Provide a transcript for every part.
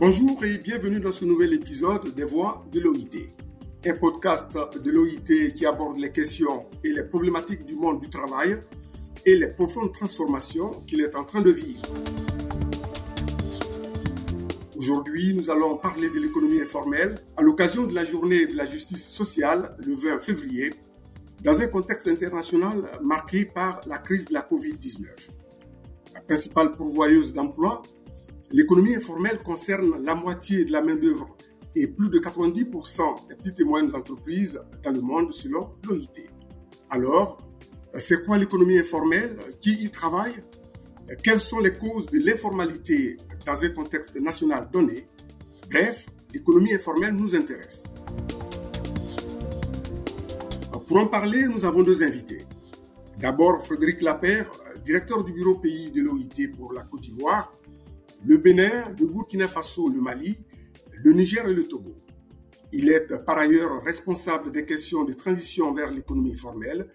Bonjour et bienvenue dans ce nouvel épisode des Voix de l'OIT, un podcast de l'OIT qui aborde les questions et les problématiques du monde du travail et les profondes transformations qu'il est en train de vivre. Aujourd'hui, nous allons parler de l'économie informelle à l'occasion de la journée de la justice sociale le 20 février, dans un contexte international marqué par la crise de la COVID-19. La principale pourvoyeuse d'emplois, l'économie informelle concerne la moitié de la main-d'œuvre et plus de 90% des petites et moyennes entreprises dans le monde selon l'OIT. Alors, c'est quoi l'économie informelle? Qui y travaille? Quelles sont les causes de l'informalité dans un contexte national donné? Bref, l'économie informelle nous intéresse. Pour en parler, nous avons deux invités. D'abord, Frédéric Lapère, directeur du bureau pays de l'OIT pour la Côte d'Ivoire, le Bénin, le Burkina Faso, le Mali, le Niger et le Togo. Il est par ailleurs responsable des questions de transition vers l'économie formelle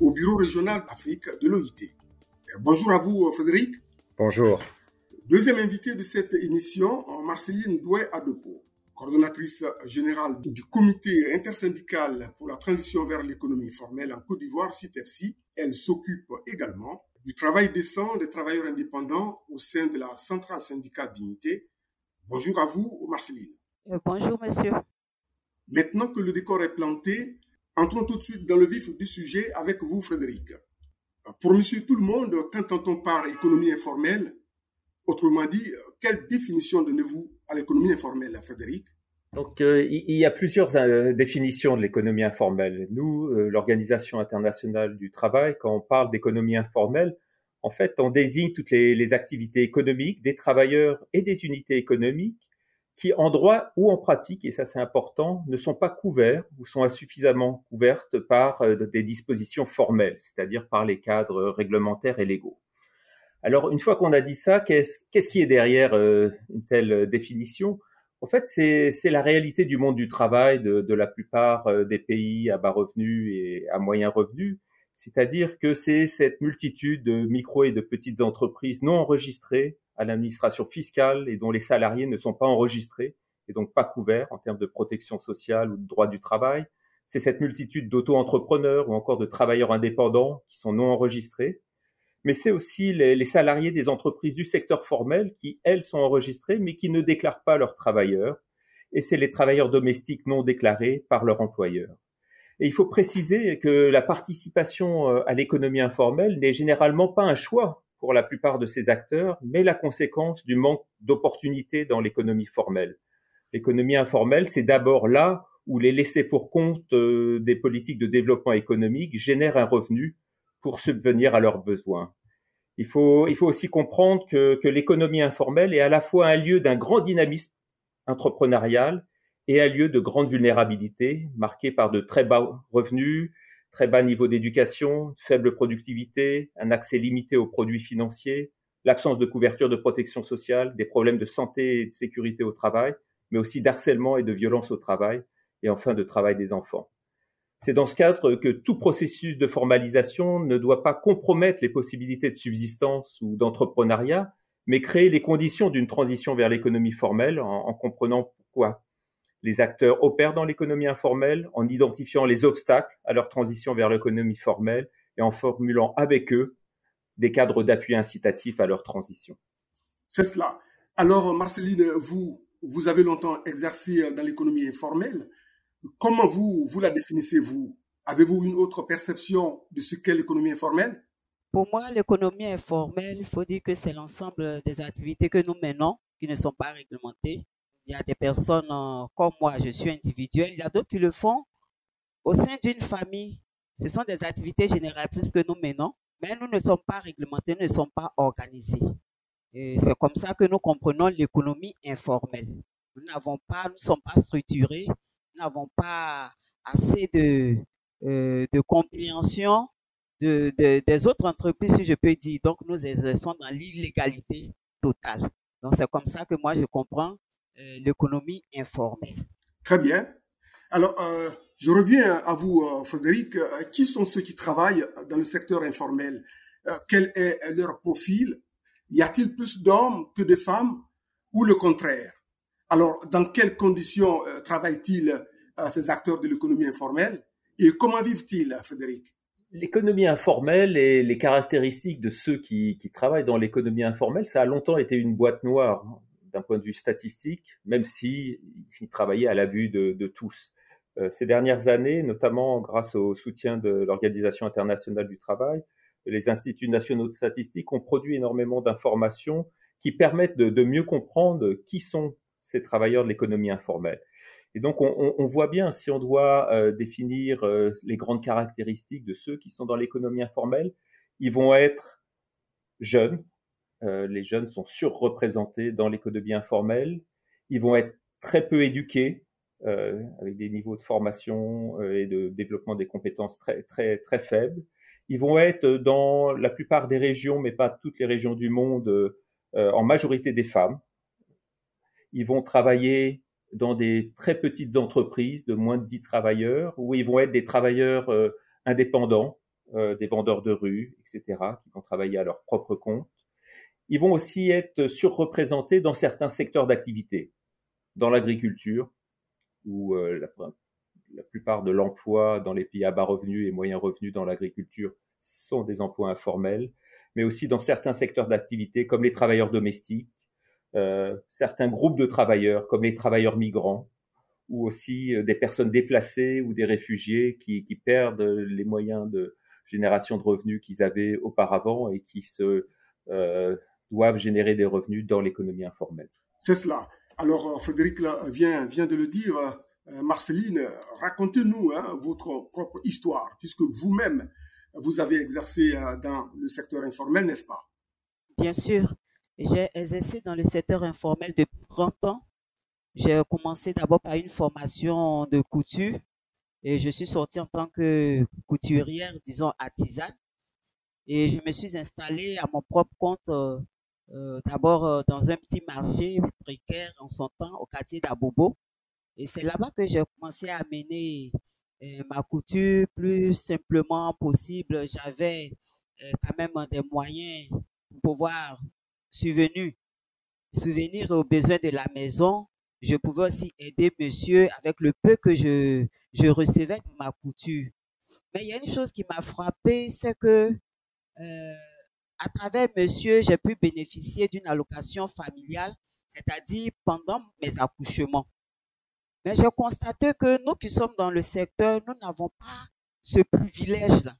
au bureau régional d'Afrique de l'OIT. Bonjour à vous, Frédéric. Bonjour. Deuxième invité de cette émission, Marceline Douai-Adepo, coordonnatrice générale du comité intersyndical pour la transition vers l'économie formelle en Côte d'Ivoire, CITEFSI. Elle s'occupe également du travail décent des travailleurs indépendants au sein de la centrale syndicale d'unité. Bonjour à vous, Marceline. Euh, bonjour, monsieur. Maintenant que le décor est planté, entrons tout de suite dans le vif du sujet avec vous, Frédéric. Pour monsieur tout le monde, quand on parle économie informelle, autrement dit, quelle définition donnez-vous à l'économie informelle, Frédéric? Donc, euh, il y a plusieurs euh, définitions de l'économie informelle. Nous, euh, l'Organisation internationale du travail, quand on parle d'économie informelle, en fait, on désigne toutes les, activités économiques des travailleurs et des unités économiques qui, en droit ou en pratique, et ça c'est important, ne sont pas couverts ou sont insuffisamment couvertes par des dispositions formelles, c'est-à-dire par les cadres réglementaires et légaux. Alors, une fois qu'on a dit ça, qu'est-ce qui est derrière une telle définition? En fait, c'est la réalité du monde du travail de, de, la plupart euh, des pays à bas revenus et à moyen revenus, c'est-à-dire que c'est cette multitude de micro et de petites entreprises non enregistrées à l'administration fiscale et dont les salariés ne sont pas enregistrés et donc pas couverts en termes de protection sociale ou de droit du travail. C'est cette multitude d'auto-entrepreneurs ou encore de travailleurs indépendants qui sont non enregistrés. Mais c'est aussi les, salariés des entreprises du secteur formel qui, elles, sont enregistrés mais qui ne déclarent pas leurs travailleurs. Et c'est les travailleurs domestiques non déclarés par leur employeur. Et il faut préciser que la participation euh, à l'économie informelle n'est généralement pas un choix pour la plupart de ces acteurs, mais la conséquence du manque d'opportunités dans l'économie formelle. L'économie informelle, c'est d'abord là où les laissés pour compte euh, des politiques de développement économique génèrent un revenu pour subvenir à leurs besoins. Il faut, il faut aussi comprendre que, que l'économie informelle est à la fois un lieu d'un grand dynamisme entrepreneurial et un lieu de grande vulnérabilité, marqué par de très bas revenus, très bas niveau d'éducation, faible productivité, un accès limité aux produits financiers, l'absence de couverture de protection sociale, des problèmes de santé et de sécurité au travail, mais aussi d'harcèlement et de violence au travail, et enfin de travail des enfants. C'est dans ce cadre que tout processus de formalisation ne doit pas compromettre les possibilités de subsistance ou d'entrepreneuriat, mais créer les conditions d'une transition vers l'économie formelle en, en comprenant pourquoi les acteurs opèrent dans l'économie informelle en identifiant les obstacles à leur transition vers l'économie formelle et en formulant avec eux des cadres d'appui incitatifs à leur transition. C'est cela. Alors, Marceline, vous, vous avez longtemps exercé dans l'économie informelle. Comment vous, vous la définissez-vous Avez-vous une autre perception de ce qu'est l'économie informelle? Pour moi, l'économie informelle, il faut dire que c'est l'ensemble des activités que nous menons qui ne sont pas réglementées il y a des personnes euh, comme moi, je suis individuel. Il y a d'autres qui le font au sein d'une famille. Ce sont des activités génératrices que nous menons, mais nous ne sommes pas réglementés, nous ne sommes pas organisés. C'est comme ça que nous comprenons l'économie informelle. Nous n'avons pas, nous ne sommes pas structurés, n'avons pas assez de, euh, de compréhension de, de, des autres entreprises, si je peux dire. Donc, nous exerçons dans l'illégalité totale. Donc, c'est comme ça que moi, je comprends euh, l'économie informelle. Très bien. Alors, euh, je reviens à vous, Frédéric. qui sont ceux qui travaillent dans le secteur informel? Quel est leur profil? Y a-t-il plus d'hommes que de femmes ou le contraire? Alors, dans quelles conditions travaillent-ils ces acteurs de l'économie informelle et comment vivent-ils, Frédéric? L'économie informelle et les caractéristiques de ceux qui, travaillent dans l'économie informelle, ça a longtemps été une boîte noire hein, d'un point de vue statistique, même si travaillaient à la vue de, de tous. Euh, ces dernières années, notamment grâce au soutien de l'Organisation internationale du travail, les instituts nationaux de statistique ont produit énormément d'informations qui permettent de, mieux comprendre qui sont ces travailleurs de l'économie informelle. Et donc, on, voit bien, si on doit euh, définir euh, les grandes caractéristiques de ceux qui sont dans l'économie informelle, ils vont être jeunes. Euh, les jeunes sont surreprésentés dans l'économie informelle. Ils vont être très peu éduqués, avec des niveaux de formation et de développement des compétences très, très, très faibles. Ils vont être dans la plupart des régions, mais pas toutes les régions du monde, en majorité des femmes. Ils vont travailler dans des très petites entreprises de moins de 10 travailleurs, où ils vont être des travailleurs euh, indépendants, euh, des vendeurs de rue, etc., qui vont travailler à leur propre compte. Ils vont aussi être surreprésentés dans certains secteurs d'activité, dans l'agriculture, où euh, la, la, plupart de l'emploi dans les pays à bas revenus et moyens revenus dans l'agriculture sont des emplois informels, mais aussi dans certains secteurs d'activité comme les travailleurs domestiques, certains groupes de travailleurs, comme les travailleurs migrants, ou aussi euh, des personnes déplacées ou des réfugiés qui, qui perdent les moyens de génération de revenus qu'ils avaient auparavant et qui se euh, doivent générer des revenus dans l'économie informelle. C'est cela. Alors, Frédéric vient, vient de le dire. Marceline, racontez-nous hein, votre propre histoire, puisque vous-même, vous avez exercé dans le secteur informel, n'est-ce pas? Bien sûr. J'ai exercé dans le secteur informel depuis 30 ans. J'ai commencé d'abord par une formation de couture et je suis sortie en tant que couturière, disons artisane. Et je me suis installée à mon propre compte, euh, euh d'abord euh, dans un petit marché précaire en son temps au quartier d'Abobo. Et c'est là-bas que j'ai commencé à mener ma couture plus simplement possible. J'avais quand même des moyens pour pouvoir subvenu, souvenir aux besoins de la maison. Je pouvais aussi aider monsieur avec le peu que je, je recevais de ma couture. Mais il y a une chose qui m'a frappé, c'est que euh, à travers monsieur, j'ai pu bénéficier d'une allocation familiale, c'est-à-dire pendant mes accouchements. Mais j'ai constaté que nous qui sommes dans le secteur, nous n'avons pas ce privilège-là.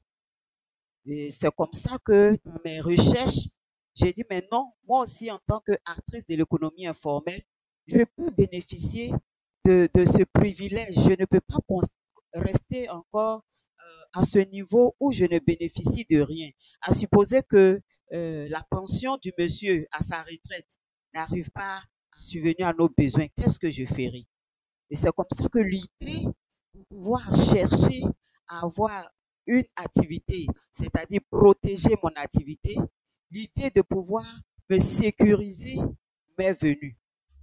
Et c'est comme ça que mes recherches j'ai dit, mais non, moi aussi, en tant qu'actrice de l'économie informelle, je peux bénéficier de, de, ce privilège. Je ne peux pas rester encore euh, à ce niveau où je ne bénéficie de rien. À supposer que euh, la pension du monsieur à sa retraite n'arrive pas à subvenir à nos besoins, qu'est-ce que je ferai? Et c'est comme ça que l'idée de pouvoir chercher à avoir une activité, c'est-à-dire protéger mon activité, l'idée de pouvoir me sécuriser m'est venue.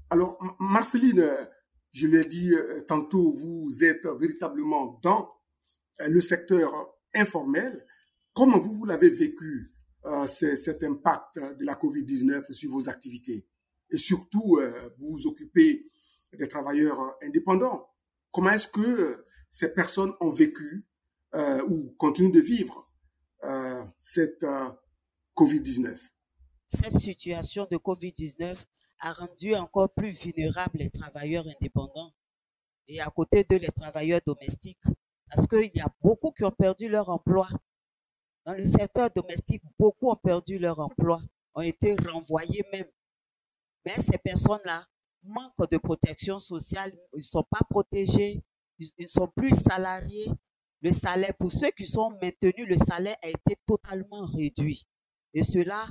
Alors, Marceline, je l'ai dit euh, tantôt, vous êtes véritablement dans euh, le secteur informel. Comment vous, vous l'avez vécu, euh, cet impact de la COVID-19 sur vos activités? Et surtout, vous vous occupez des travailleurs indépendants. Comment est-ce que ces personnes ont vécu ou continuent de vivre cette COVID-19. Cette situation de COVID-19 a rendu encore plus vulnérables les travailleurs indépendants et à côté de les travailleurs domestiques parce qu'il y a beaucoup qui ont perdu leur emploi. Dans le secteur domestique, beaucoup ont perdu leur emploi, ont été renvoyés même. Mais ces personnes-là manquent de protection sociale, ils ne sont pas protégés, ils ne sont plus salariés. Le salaire, pour ceux qui sont maintenus, le salaire a été totalement réduit. Et cela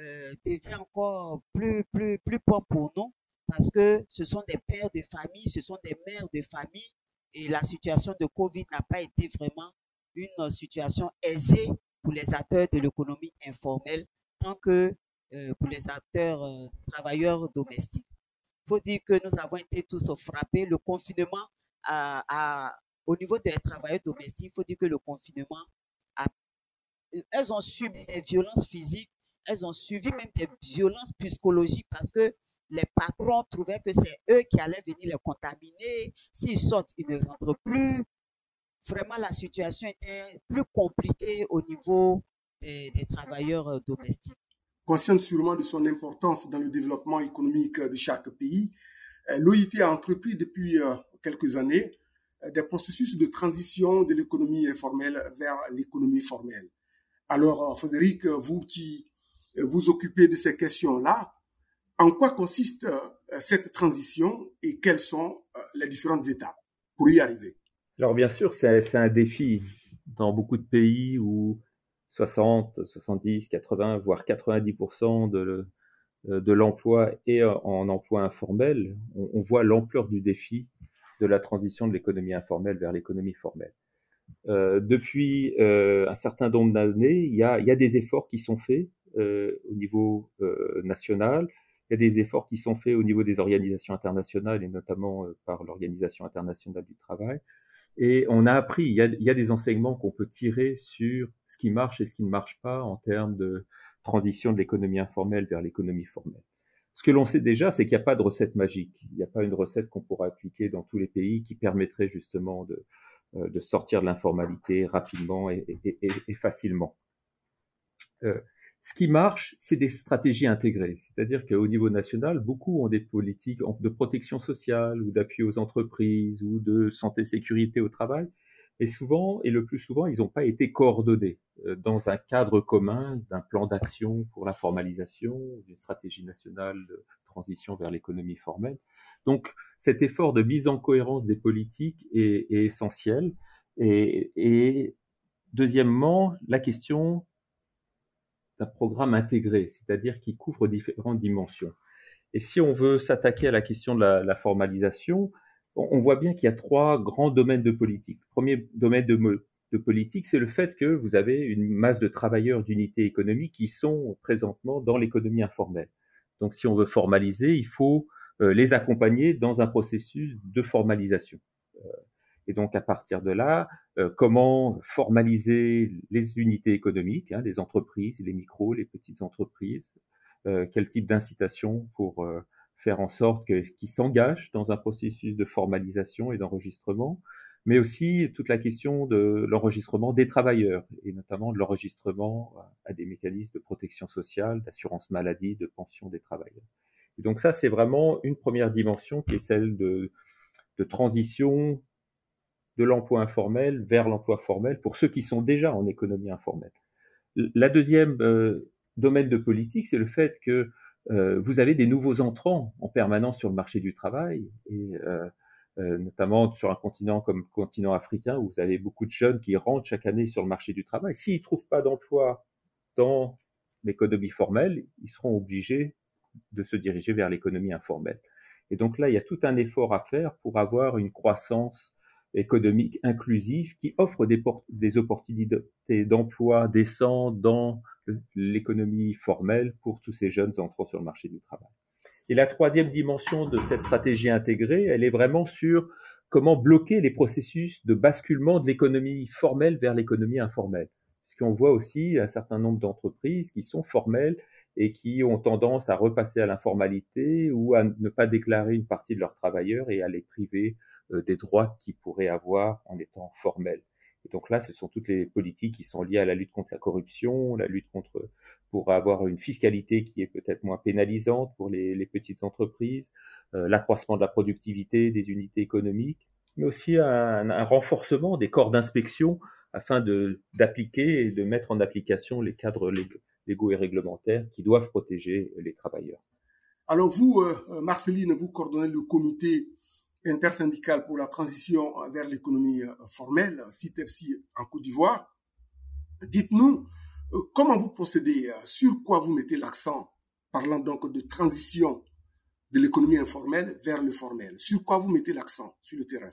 euh, devient encore plus, plus, plus point pour nous parce que ce sont des pères de famille, ce sont des mères de famille et la situation de Covid n'a pas été vraiment une situation aisée pour les acteurs de l'économie informelle tant que euh, pour les acteurs euh, travailleurs domestiques. Il faut dire que nous avons été tous frappés. Le confinement a, a, au niveau des travailleurs domestiques, il faut dire que le confinement elles ont subi des violences physiques, elles ont subi même des violences psychologiques parce que les patrons trouvaient que c'est eux qui allaient venir les contaminer. S'ils sortent, ils ne rentrent plus. Vraiment, la situation était plus compliquée au niveau des, travailleurs euh, domestiques. Consciente sûrement de son importance dans le développement économique de chaque pays, euh, l'OIT a entrepris depuis euh, quelques années des processus de transition de l'économie informelle vers l'économie formelle. Alors, Frédéric, vous qui vous occupez de ces questions-là, en quoi consiste cette transition et quelles sont les différentes étapes pour y arriver? Alors, bien sûr, c'est un défi dans beaucoup de pays où 60, 70, 80, voire 90% de, euh, de l'emploi est en emploi informel, on, voit l'ampleur du défi de la transition de l'économie informelle vers l'économie formelle. Euh, depuis euh, un certain nombre d'années, il y a, y a des efforts qui sont faits euh, au niveau national, il y a des efforts qui sont faits au niveau des organisations internationales et notamment par l'Organisation internationale du travail. Et on a appris, il y a, il y a des enseignements qu'on peut tirer sur ce qui marche et ce qui ne marche pas en termes de transition de l'économie informelle vers l'économie formelle. Ce que l'on sait déjà, c'est qu'il n'y a pas de recette magique. Il n'y a pas une recette qu'on pourra appliquer dans tous les pays qui permettrait justement de, de sortir de l'informalité rapidement et, et, et, facilement. Euh, ce qui marche, c'est des stratégies intégrées. C'est-à-dire qu'au niveau national, beaucoup ont des politiques de protection sociale ou d'appui aux entreprises ou de santé-sécurité au travail et souvent, et le plus souvent, ils n'ont pas été coordonnés euh, dans un cadre commun d'un plan d'action pour la formalisation, d'une stratégie nationale transition vers l'économie formelle. Donc, cet effort de mise en cohérence des politiques est, essentiel. Et, deuxièmement, la question d'un programme intégré, c'est-à-dire qui couvre différentes dimensions. Et si on veut s'attaquer à la question de la, formalisation, on voit bien qu'il y a trois grands domaines de politique. Le premier domaine de politique, c'est le fait que vous avez une masse de travailleurs d'unités économiques qui sont présentement dans l'économie informelle. Donc si on veut formaliser, il faut euh, les accompagner dans un processus de formalisation. Euh, et donc à partir de là, euh, comment formaliser les unités économiques, hein, les entreprises, les micros, les petites entreprises, quel type d'incitation pour faire en sorte qu'ils s'engagent dans un processus de formalisation et d'enregistrement, mais aussi toute la question de l'enregistrement des travailleurs, et notamment de l'enregistrement à des mécanismes de protection sociale, d'assurance maladie, de pension des travailleurs. Et donc ça, c'est vraiment une première dimension qui est celle de, transition de l'emploi informel vers l'emploi formel pour ceux qui sont déjà en économie informelle. La deuxième euh, domaine de politique, c'est le fait que euh, vous avez des nouveaux entrants en permanence sur le marché du travail, et euh, euh, notamment sur un continent comme le continent africain, où vous avez beaucoup de jeunes qui rentrent chaque année sur le marché du travail. S'ils ne trouvent pas d'emploi dans l'économie formelle, ils seront obligés de se diriger vers l'économie informelle. Et donc là, il y a tout un effort à faire pour avoir une croissance économique inclusive qui offre des, des opportunités d'emploi décents dans l'économie formelle pour tous ces jeunes entrant sur le marché du travail. Et la troisième dimension de cette stratégie intégrée, elle est vraiment sur comment bloquer les processus de basculement de l'économie formelle vers l'économie informelle. Puisqu'on voit aussi un certain nombre d'entreprises qui sont formelles et qui ont tendance à repasser à l'informalité ou à ne pas déclarer une partie de leurs travailleurs et à les priver euh, des droits qu'ils pourraient avoir en étant formels. Et donc là, ce sont toutes les politiques qui sont liées à la lutte contre la corruption, la lutte contre pour avoir une fiscalité qui est peut-être moins pénalisante pour les, petites entreprises, euh, l'accroissement de la productivité des unités économiques, mais aussi un, renforcement des corps d'inspection afin d'appliquer et de mettre en application les cadres légaux et réglementaires qui doivent protéger les travailleurs. Alors vous, euh, Marceline, vous coordonnez le comité intersyndicale pour la transition vers l'économie euh, formelle, CITEFSI en Côte d'Ivoire. Dites-nous euh, comment vous procédez, euh, sur quoi vous mettez l'accent, parlant donc de transition de l'économie informelle vers le formel? Sur quoi vous mettez l'accent sur le terrain?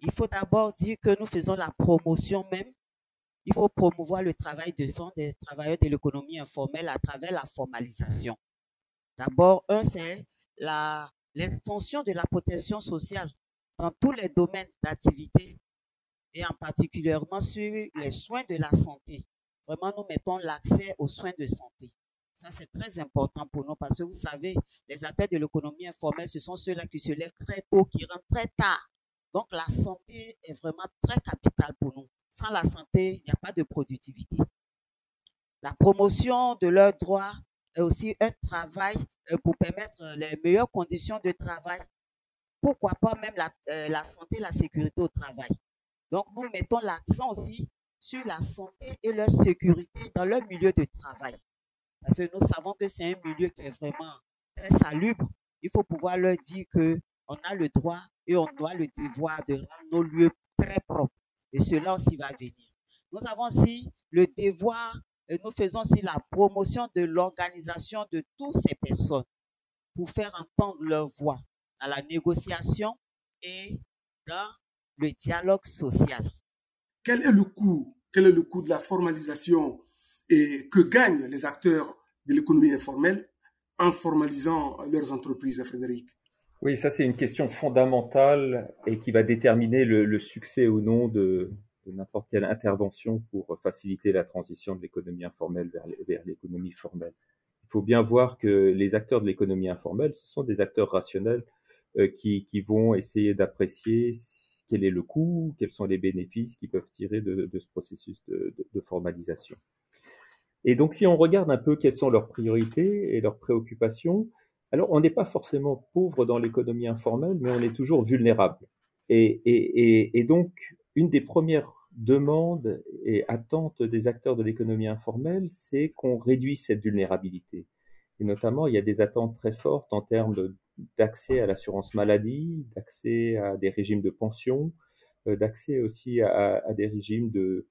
Il faut d'abord dire que nous faisons la promotion même. Il faut promouvoir le travail de sang des travailleurs de l'économie informelle à travers la formalisation. D'abord, un, c'est la l'extension de la protection sociale dans tous les domaines d'activité et en particulièrement sur les soins de la santé. Vraiment, nous mettons l'accès aux soins de santé. Ça, c'est très important pour nous parce que vous savez, les acteurs de l'économie informelle, ce sont ceux-là qui se lèvent très tôt, qui rentrent très tard. Donc, la santé est vraiment très capitale pour nous. Sans la santé, il n'y a pas de productivité. La promotion de leurs droits est aussi un travail euh, pour permettre les meilleures conditions de travail. Pourquoi pas même la, euh, la santé, la sécurité au travail. Donc, nous mettons l'accent aussi sur la santé et leur sécurité dans leur milieu de travail. Parce que nous savons que c'est un milieu qui est vraiment très salubre. Il faut pouvoir leur dire que on a le droit et on doit le devoir de rendre nos lieux très propres. Et cela aussi va venir. Nous avons aussi le devoir et nous faisons aussi la promotion de l'organisation de toutes ces personnes pour faire entendre leur voix dans la négociation et dans le dialogue social. Quel est le coût? Quel est le coût de la formalisation et que gagnent les acteurs de l'économie informelle en formalisant leurs entreprises, Frédéric? Oui, ça c'est une question fondamentale et qui va déterminer le, succès ou non de, n'importe quelle intervention pour faciliter la transition de l'économie informelle vers, l'économie formelle. Il faut bien voir que les acteurs de l'économie informelle, ce sont des acteurs rationnels euh, qui, qui, vont essayer d'apprécier quel est le coût, quels sont les bénéfices qu'ils peuvent tirer de, ce processus de, formalisation. Et donc, si on regarde un peu quelles sont leurs priorités et leurs préoccupations, alors on n'est pas forcément pauvre dans l'économie informelle, mais on est toujours vulnérable. Et, et, et, donc, une des premières demandes et attentes des acteurs de l'économie informelle, c'est qu'on réduise cette vulnérabilité. Et notamment, il y a des attentes très fortes en termes d'accès à l'assurance maladie, d'accès à des régimes de pension, euh, d'accès aussi à, des régimes de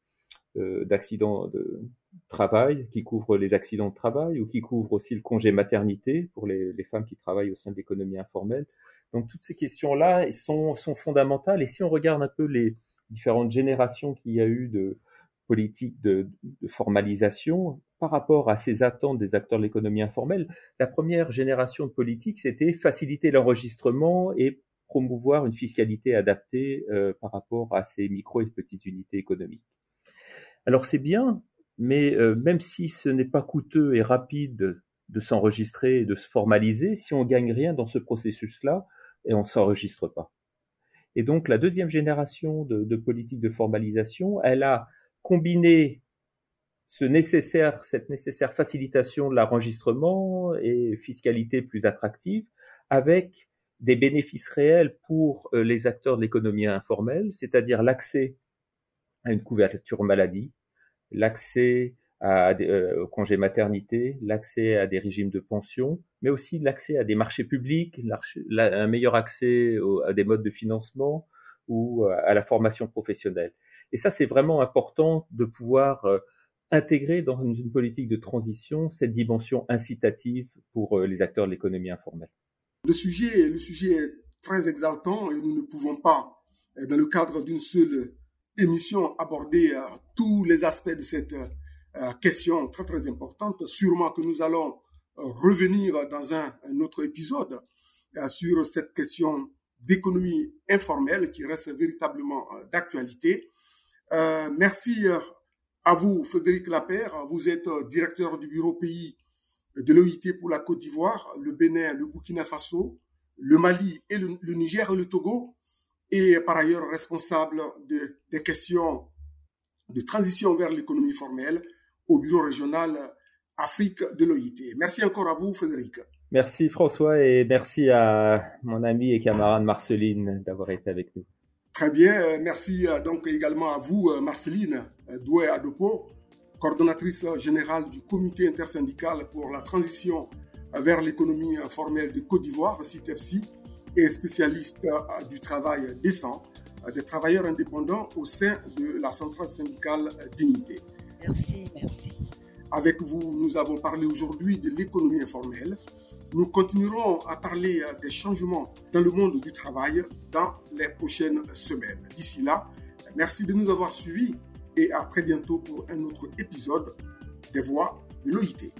euh, d'accidents de travail qui couvrent les accidents de travail ou qui couvrent aussi le congé maternité pour les, les femmes qui travaillent au sein de l'économie informelle. Donc toutes ces questions-là sont, sont fondamentales. Et si on regarde un peu les différentes générations qu'il y a eu de politiques de, formalisation, par rapport à ces attentes des acteurs de l'économie informelle, la première génération de politique, c'était faciliter l'enregistrement et promouvoir une fiscalité adaptée euh, par rapport à ces micro et petites unités économiques. Alors c'est bien, mais euh, même si ce n'est pas coûteux et rapide de s'enregistrer et de se formaliser, si on gagne rien dans ce processus-là, et on s'enregistre pas. Et donc la deuxième génération de politique de formalisation, elle a nécessaire, cette nécessaire facilitation de l'enregistrement et fiscalité plus attractive avec des bénéfices réels pour euh, les acteurs de l'économie informelle, c'est-à-dire l'accès à une couverture maladie, l'accès euh, au congé maternité, l'accès à des régimes de pension, mais aussi l'accès à des marchés publics, un meilleur accès à des modes de financement ou à la formation professionnelle. Et ça, c'est vraiment important de pouvoir euh, intégrer dans une politique de transition cette dimension incitative pour euh, les acteurs de l'économie informelle. Le sujet, le sujet est très exaltant et nous ne pouvons pas, euh, dans le cadre d'une seule émission, aborder tous les aspects de cette question très très importante. Sûrement que nous allons revenir dans un, autre épisode sur cette question d'économie informelle qui reste véritablement d'actualité. Merci à vous, Frédéric Lapère, vous êtes euh, directeur du bureau pays de l'OIT pour la Côte d'Ivoire, le Bénin, le Burkina Faso, le Mali et le, Niger et le Togo, et par ailleurs responsable de, des questions de transition vers l'économie formelle au bureau régional Afrique de l'OIT. Merci encore à vous, Frédéric. Merci François et merci à mon ami et camarade Marceline d'avoir été avec nous. Très bien, euh, merci euh, donc également à vous, euh, Marceline Doué Adopo, coordonnatrice générale du comité intersyndical pour la transition vers l'économie formelle de Côte d'Ivoire, CITEFSI, et spécialiste du travail décent des travailleurs indépendants au sein de la centrale syndicale Dignité. Merci, merci. Avec vous, nous avons parlé aujourd'hui de l'économie informelle, nous continuerons à parler euh, des changements dans le monde du travail dans les prochaines semaines. D'ici là, merci de nous avoir suivis et à très bientôt pour un autre épisode des Voix de l'OIT.